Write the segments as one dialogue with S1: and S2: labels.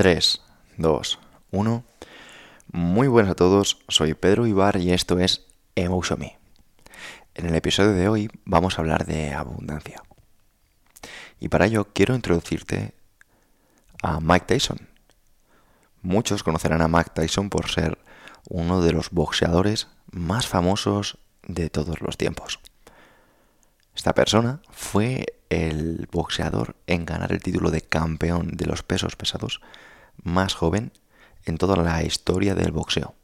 S1: 3, 2, 1. Muy buenas a todos, soy Pedro Ibar y esto es Emotion Me. En el episodio de hoy vamos a hablar de abundancia. Y para ello quiero introducirte a Mike Tyson. Muchos conocerán a Mike Tyson por ser uno de los boxeadores más famosos de todos los tiempos. Esta persona fue el boxeador en ganar el título de campeón de los pesos pesados más joven en toda la historia del boxeo.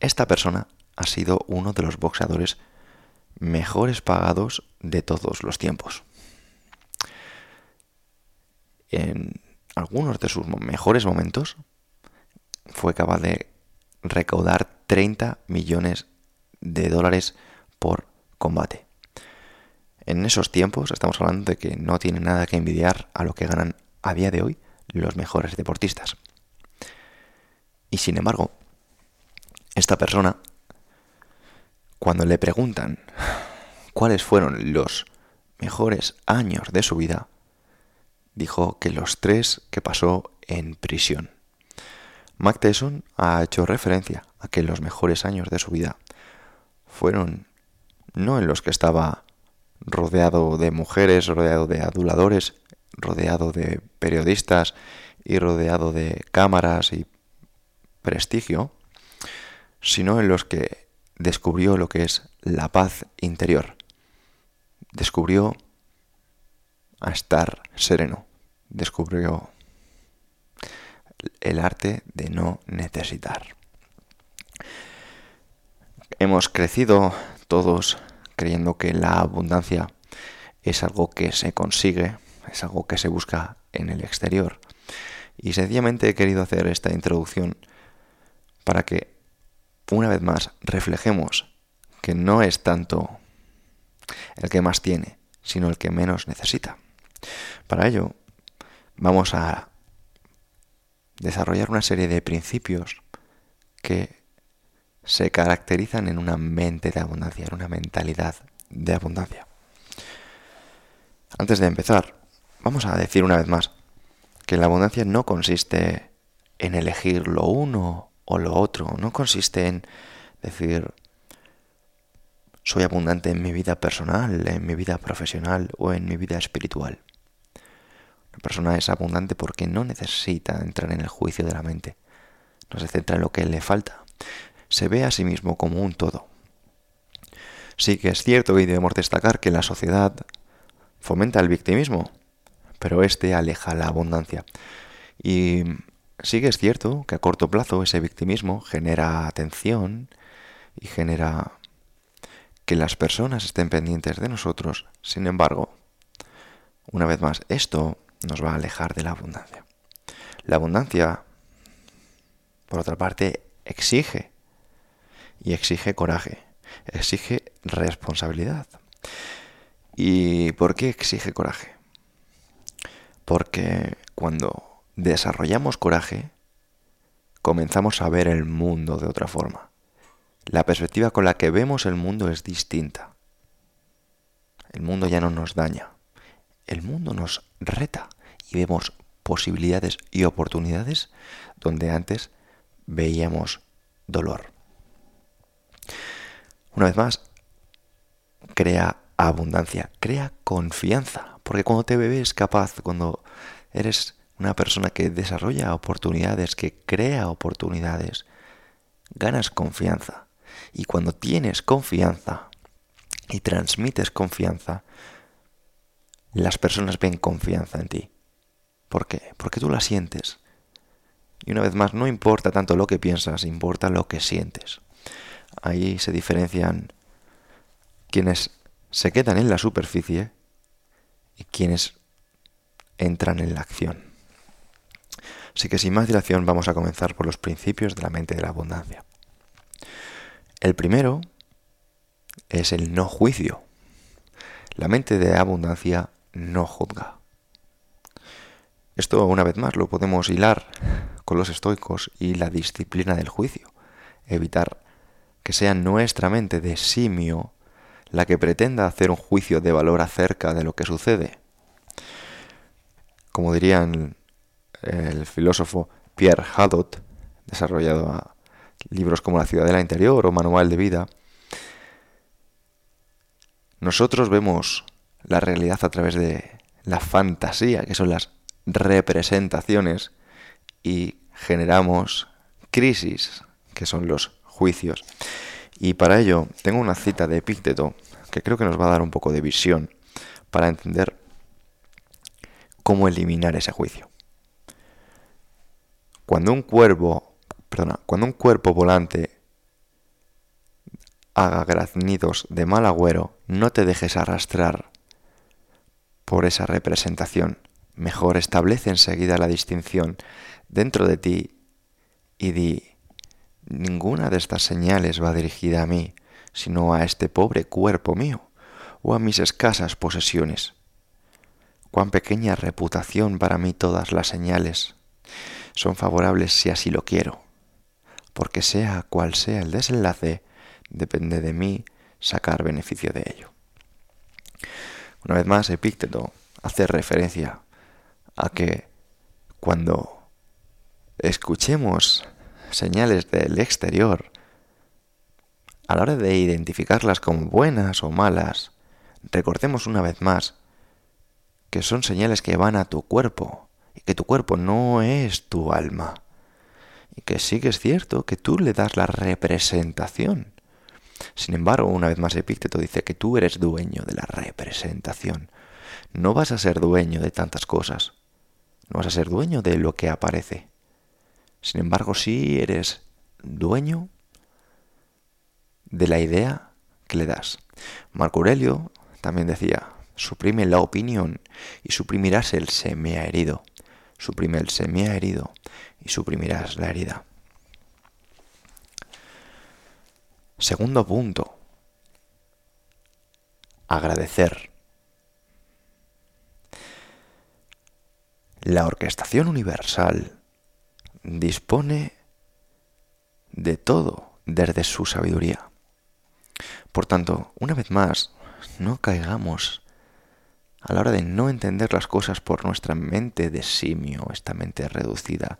S1: Esta persona ha sido uno de los boxeadores mejores pagados de todos los tiempos. En algunos de sus mejores momentos fue capaz de recaudar 30 millones de dólares por combate. En esos tiempos estamos hablando de que no tiene nada que envidiar a lo que ganan a día de hoy los mejores deportistas. Y sin embargo, esta persona, cuando le preguntan cuáles fueron los mejores años de su vida, dijo que los tres que pasó en prisión. Mac Tyson ha hecho referencia a que los mejores años de su vida fueron no en los que estaba rodeado de mujeres, rodeado de aduladores, rodeado de periodistas y rodeado de cámaras y prestigio, sino en los que descubrió lo que es la paz interior. Descubrió a estar sereno. Descubrió el arte de no necesitar. Hemos crecido todos creyendo que la abundancia es algo que se consigue, es algo que se busca en el exterior. Y sencillamente he querido hacer esta introducción para que, una vez más, reflejemos que no es tanto el que más tiene, sino el que menos necesita. Para ello, vamos a desarrollar una serie de principios que se caracterizan en una mente de abundancia, en una mentalidad de abundancia. Antes de empezar, vamos a decir una vez más que la abundancia no consiste en elegir lo uno o lo otro, no consiste en decir soy abundante en mi vida personal, en mi vida profesional o en mi vida espiritual. Una persona es abundante porque no necesita entrar en el juicio de la mente, no se centra en lo que le falta, se ve a sí mismo como un todo. Sí que es cierto y debemos destacar que la sociedad fomenta el victimismo, pero este aleja la abundancia. Y sí que es cierto que a corto plazo ese victimismo genera atención y genera que las personas estén pendientes de nosotros. Sin embargo, una vez más, esto nos va a alejar de la abundancia. La abundancia, por otra parte, exige y exige coraje, exige responsabilidad. ¿Y por qué exige coraje? Porque cuando desarrollamos coraje, comenzamos a ver el mundo de otra forma. La perspectiva con la que vemos el mundo es distinta. El mundo ya no nos daña. El mundo nos reta y vemos posibilidades y oportunidades donde antes veíamos dolor. Una vez más, crea abundancia, crea confianza, porque cuando te ves capaz, cuando eres una persona que desarrolla oportunidades, que crea oportunidades, ganas confianza. Y cuando tienes confianza y transmites confianza, las personas ven confianza en ti. ¿Por qué? Porque tú la sientes. Y una vez más, no importa tanto lo que piensas, importa lo que sientes. Ahí se diferencian quienes se quedan en la superficie y quienes entran en la acción. Así que sin más dilación vamos a comenzar por los principios de la mente de la abundancia. El primero es el no juicio. La mente de abundancia no juzga. Esto, una vez más, lo podemos hilar con los estoicos y la disciplina del juicio. Evitar que sea nuestra mente de simio la que pretenda hacer un juicio de valor acerca de lo que sucede. Como dirían el filósofo Pierre Hadot, desarrollado a libros como La Ciudadela Interior o Manual de Vida, nosotros vemos la realidad a través de la fantasía, que son las representaciones, y generamos crisis, que son los juicios. Y para ello tengo una cita de Epícteto que creo que nos va a dar un poco de visión para entender cómo eliminar ese juicio. Cuando un cuervo, perdona, cuando un cuerpo volante haga graznidos de mal agüero, no te dejes arrastrar por esa representación. Mejor establece enseguida la distinción dentro de ti y di, ninguna de estas señales va dirigida a mí, sino a este pobre cuerpo mío o a mis escasas posesiones. Cuán pequeña reputación para mí todas las señales son favorables si así lo quiero, porque sea cual sea el desenlace, depende de mí sacar beneficio de ello. Una vez más, Epícteto hace referencia a que cuando escuchemos señales del exterior, a la hora de identificarlas como buenas o malas, recordemos una vez más que son señales que van a tu cuerpo y que tu cuerpo no es tu alma. Y que sí que es cierto que tú le das la representación. Sin embargo, una vez más Epícteto dice que tú eres dueño de la representación. No vas a ser dueño de tantas cosas. No vas a ser dueño de lo que aparece. Sin embargo, sí eres dueño de la idea que le das. Marco Aurelio también decía, suprime la opinión y suprimirás el se me ha herido. Suprime el se me ha herido y suprimirás la herida. Segundo punto. Agradecer. La orquestación universal dispone de todo desde su sabiduría. Por tanto, una vez más, no caigamos a la hora de no entender las cosas por nuestra mente de simio, esta mente reducida,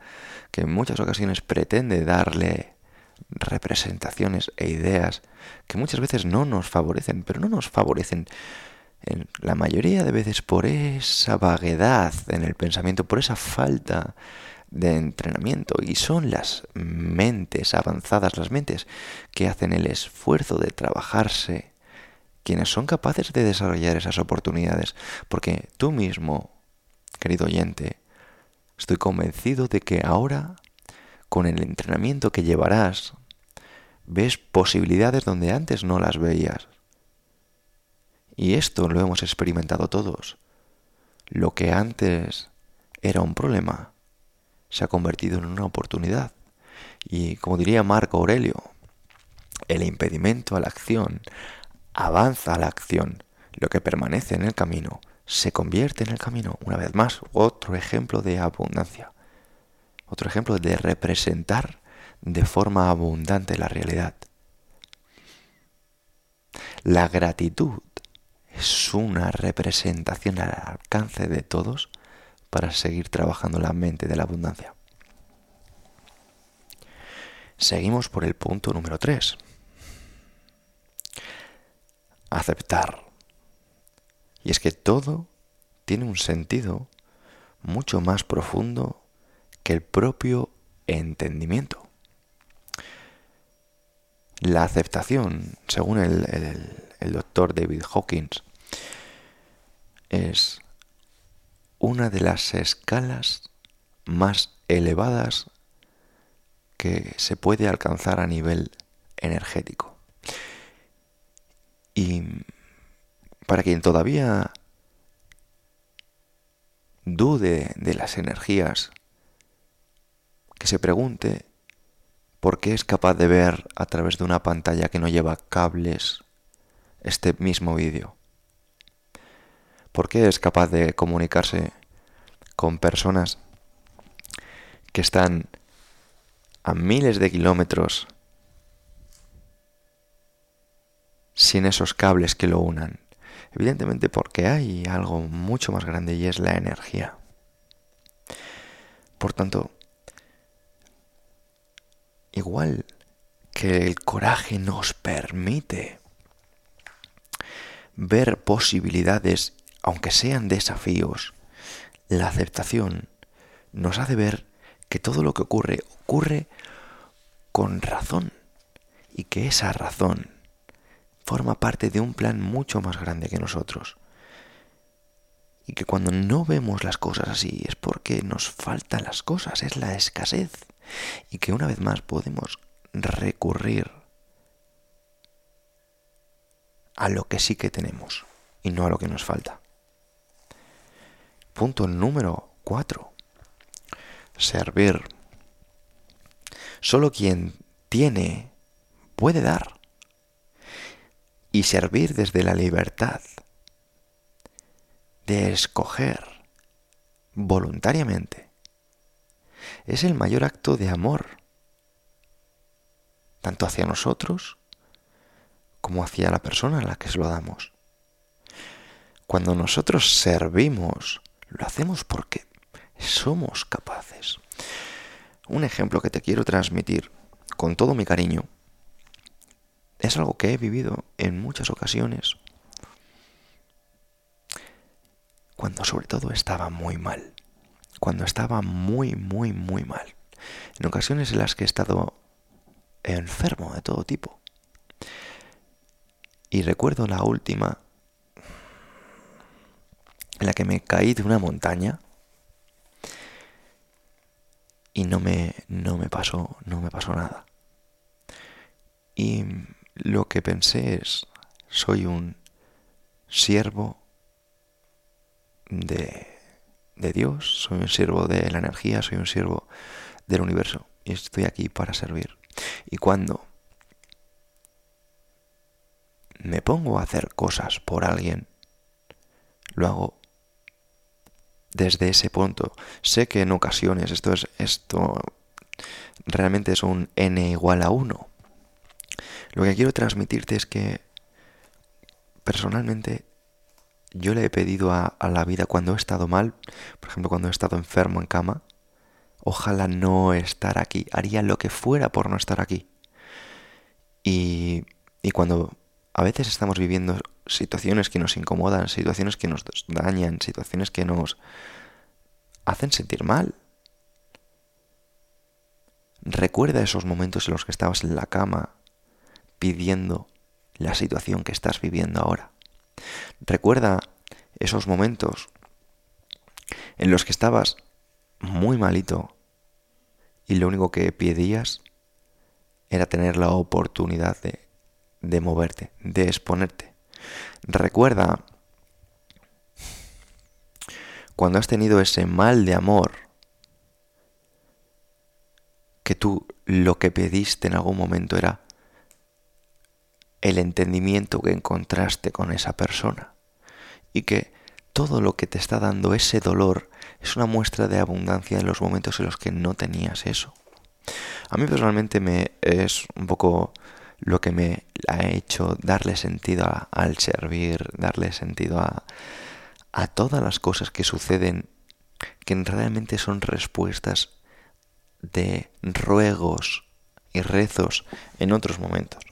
S1: que en muchas ocasiones pretende darle representaciones e ideas que muchas veces no nos favorecen, pero no nos favorecen en la mayoría de veces por esa vaguedad en el pensamiento, por esa falta de entrenamiento y son las mentes avanzadas, las mentes que hacen el esfuerzo de trabajarse, quienes son capaces de desarrollar esas oportunidades. Porque tú mismo, querido oyente, estoy convencido de que ahora, con el entrenamiento que llevarás, ves posibilidades donde antes no las veías. Y esto lo hemos experimentado todos. Lo que antes era un problema, se ha convertido en una oportunidad. Y como diría Marco Aurelio, el impedimento a la acción avanza a la acción. Lo que permanece en el camino se convierte en el camino. Una vez más, otro ejemplo de abundancia. Otro ejemplo de representar de forma abundante la realidad. La gratitud es una representación al alcance de todos para seguir trabajando la mente de la abundancia. Seguimos por el punto número 3. Aceptar. Y es que todo tiene un sentido mucho más profundo que el propio entendimiento. La aceptación, según el, doctor David Hawkins, es una de las escalas más elevadas que se puede alcanzar a nivel energético. Y para quien todavía dude de las energías, que se pregunte por qué es capaz de ver a través de una pantalla que no lleva cables este mismo vídeo. ¿Por qué es capaz de comunicarse con personas que están a miles de kilómetros sin esos cables que lo unan? Evidentemente porque hay algo mucho más grande y es la energía. Por tanto, igual que el coraje nos permite ver posibilidades, aunque sean desafíos, la aceptación nos hace ver que todo lo que ocurre ocurre con razón y que esa razón forma parte de un plan mucho más grande que nosotros. Y que cuando no vemos las cosas así es porque nos faltan las cosas, es la escasez. Y que una vez más podemos recurrir a lo que sí que tenemos y no a lo que nos falta. Punto número 4. Servir. Solo quien tiene puede dar. Y servir desde la libertad de escoger voluntariamente es el mayor acto de amor, tanto hacia nosotros como hacia la persona a la que se lo damos. Cuando nosotros servimos, lo hacemos porque somos capaces. Un ejemplo que te quiero transmitir con todo mi cariño es algo que he vivido en muchas ocasiones cuando sobre todo estaba muy mal, cuando estaba muy, muy, muy mal, en ocasiones en las que he estado enfermo de todo tipo. Y recuerdo la última en la que me caí de una montaña y no me, no me pasó, no me pasó nada. Y lo que pensé es, soy un siervo de, de Dios, soy un siervo de la energía, soy un siervo del universo y estoy aquí para servir. Y cuando me pongo a hacer cosas por alguien, lo hago desde ese punto. Sé que en ocasiones esto es esto realmente es un n igual a 1. Lo que quiero transmitirte es que personalmente yo le he pedido a, a, la vida cuando he estado mal, por ejemplo cuando he estado enfermo en cama, ojalá no estar aquí, haría lo que fuera por no estar aquí. Y, y cuando a veces estamos viviendo situaciones que nos incomodan, situaciones que nos dañan, situaciones que nos hacen sentir mal. Recuerda esos momentos en los que estabas en la cama pidiendo la situación que estás viviendo ahora. Recuerda esos momentos en los que estabas muy malito y lo único que pedías era tener la oportunidad de de moverte, de exponerte. Recuerda cuando has tenido ese mal de amor, que tú lo que pediste en algún momento era el entendimiento que encontraste con esa persona y que todo lo que te está dando ese dolor es una muestra de abundancia en los momentos en los que no tenías eso. A mí personalmente me es un poco lo que me ha hecho darle sentido al servir, darle sentido a, a todas las cosas que suceden, que realmente son respuestas de ruegos y rezos en otros momentos.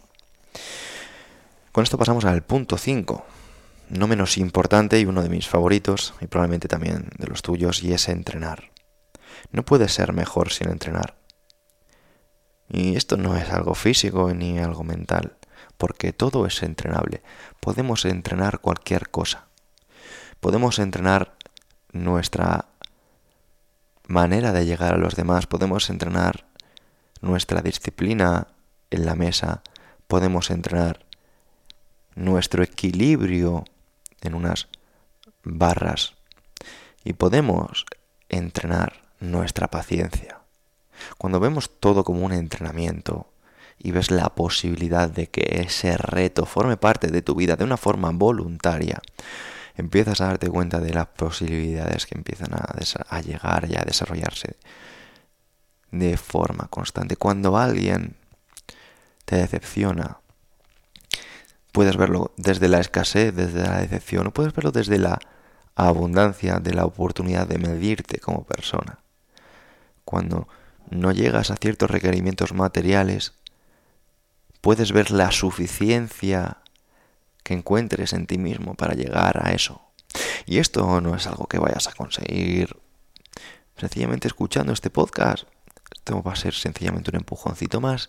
S1: Con esto pasamos al punto 5, no menos importante y uno de mis favoritos, y probablemente también de los tuyos, y es entrenar. No puede ser mejor sin entrenar. Y esto no es algo físico ni algo mental, porque todo es entrenable. Podemos entrenar cualquier cosa. Podemos entrenar nuestra manera de llegar a los demás, podemos entrenar nuestra disciplina en la mesa, podemos entrenar nuestro equilibrio en unas barras y podemos entrenar nuestra paciencia. Cuando vemos todo como un entrenamiento y ves la posibilidad de que ese reto forme parte de tu vida de una forma voluntaria, empiezas a darte cuenta de las posibilidades que empiezan a, llegar y a desarrollarse de forma constante. Cuando alguien te decepciona, puedes verlo desde la escasez, desde la decepción, o puedes verlo desde la abundancia de la oportunidad de medirte como persona. cuando no llegas a ciertos requerimientos materiales, puedes ver la suficiencia que encuentres en ti mismo para llegar a eso. Y esto no es algo que vayas a conseguir sencillamente escuchando este podcast. Esto va a ser sencillamente un empujoncito más.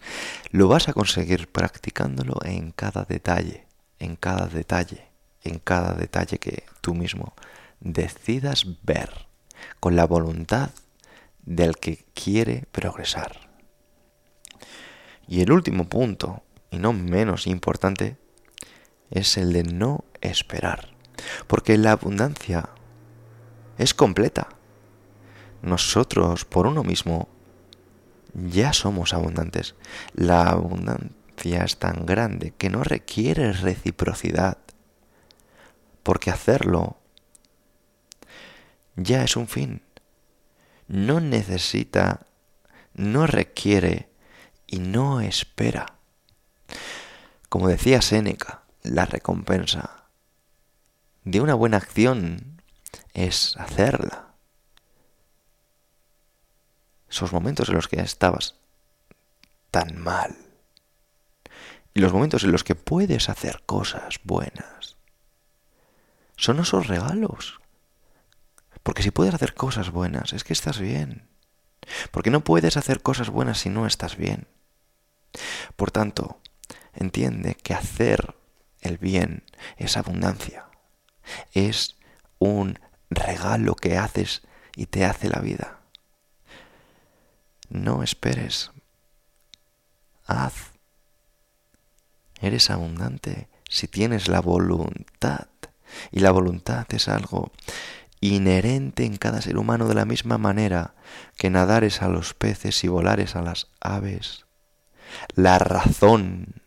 S1: Lo vas a conseguir practicándolo en cada detalle, en cada detalle, en cada detalle que tú mismo decidas ver, con la voluntad del que quiere progresar. Y el último punto, y no menos importante, es el de no esperar. Porque la abundancia es completa. Nosotros, por uno mismo, ya somos abundantes. La abundancia es tan grande que no requiere reciprocidad. Porque hacerlo ya es un fin. No necesita, no requiere y no espera. Como decía Séneca, la recompensa de una buena acción es hacerla. Esos momentos en los que estabas tan mal y los momentos en los que puedes hacer cosas buenas son esos regalos. Porque si puedes hacer cosas buenas, es que estás bien. Porque no puedes hacer cosas buenas si no estás bien. Por tanto, entiende que hacer el bien es abundancia. Es un regalo que haces y te hace la vida. No esperes. Haz. Eres abundante si tienes la voluntad. Y la voluntad es algo inherente en cada ser humano de la misma manera que nadares a los peces y volares a las aves. La razón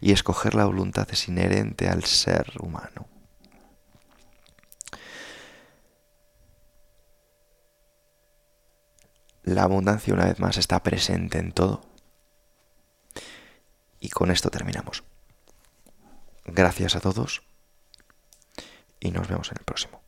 S1: y escoger la voluntad es inherente al ser humano. La abundancia una vez más está presente en todo. Y con esto terminamos. Gracias a todos y nos vemos en el próximo.